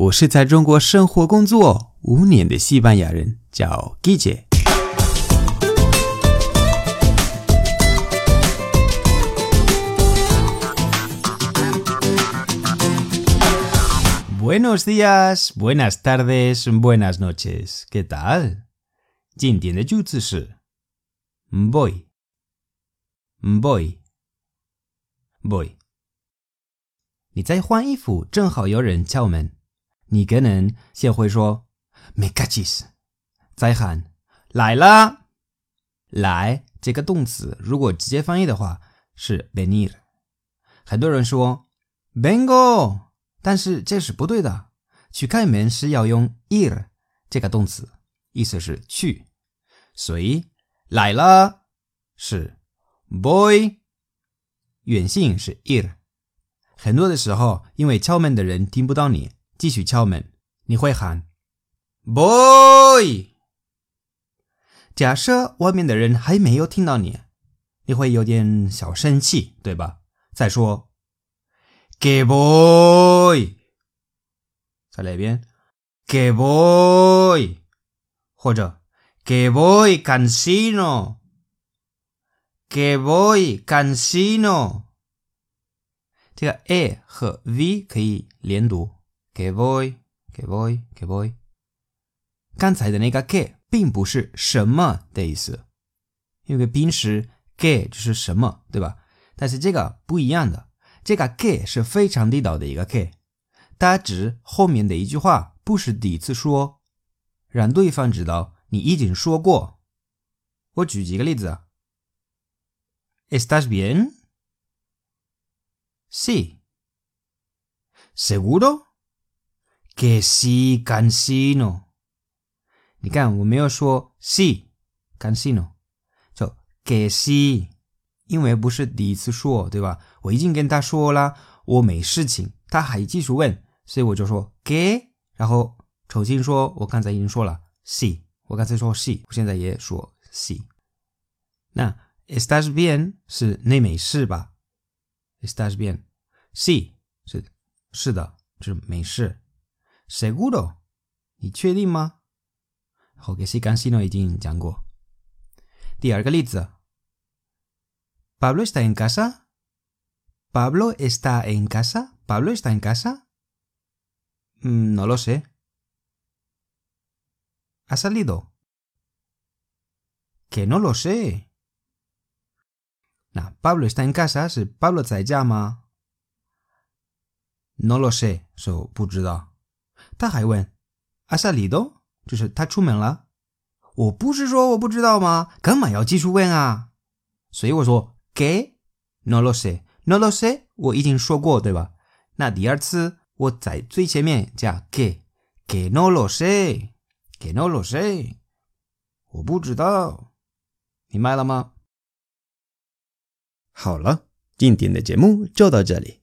我是在中国生活工作五年的西班牙人，叫 Guille。Buenos días, buenas tardes, buenas noches. ¿Qué tal? 今天的句子是 voy, voy, voy。你在换衣服，正好有人敲门，你可能先会说 “me cachis”，再喊“来啦”。来这个动词，如果直接翻译的话是 venir。很多人说 “vengo”。但是这是不对的，去开门是要用 ir 这个动词，意思是去，所以来了是 boy，远性是 ir。很多的时候，因为敲门的人听不到你，继续敲门，你会喊 boy。假设外面的人还没有听到你，你会有点小生气，对吧？再说。Voy，再来一遍。Que voy，或者 Que boy cansino，Que boy cansino。这个 a 和 v 可以连读。Que voy，Que voy，Que voy。刚才的那个 que 并不是什么的意思，因为平时 que 就是什么，对吧？但是这个不一样的。这个 que 是非常地道的一个 que，它指后面的一句话不是第一次说，让对方知道你已经说过。我举几个例子：¿Estás bien? Sí. ¿Seguro? Que sí, cansino。你看，我没有说 sí cansino，就 que sí。因为不是第一次说，对吧？我已经跟他说了，我没事情，他还继续问，所以我就说给，然后重新说，我刚才已经说了，sí，我刚才说 sí，我现在也说 sí。那 estás bien 是你没事吧？estás bien，sí 是是的，就是没事。seguro，你确定吗？好，que sí，刚才呢已经讲过。第二个例子。¿Pablo está en casa? ¿Pablo está en casa? ¿Pablo está en casa? Mm, no lo sé. ¿Ha salido? Que no lo sé. Pablo está en casa si Pablo se llama. No lo sé, so 他还问阿萨里多就是他出门了。我不是说我不知道吗？干嘛要继续问啊？所以我说给？No no say no no say 我已经说过对吧？那第二次我在最前面加给给 no no say 给 no no say 我不知道。明白了吗？好了今天的节目就到这里。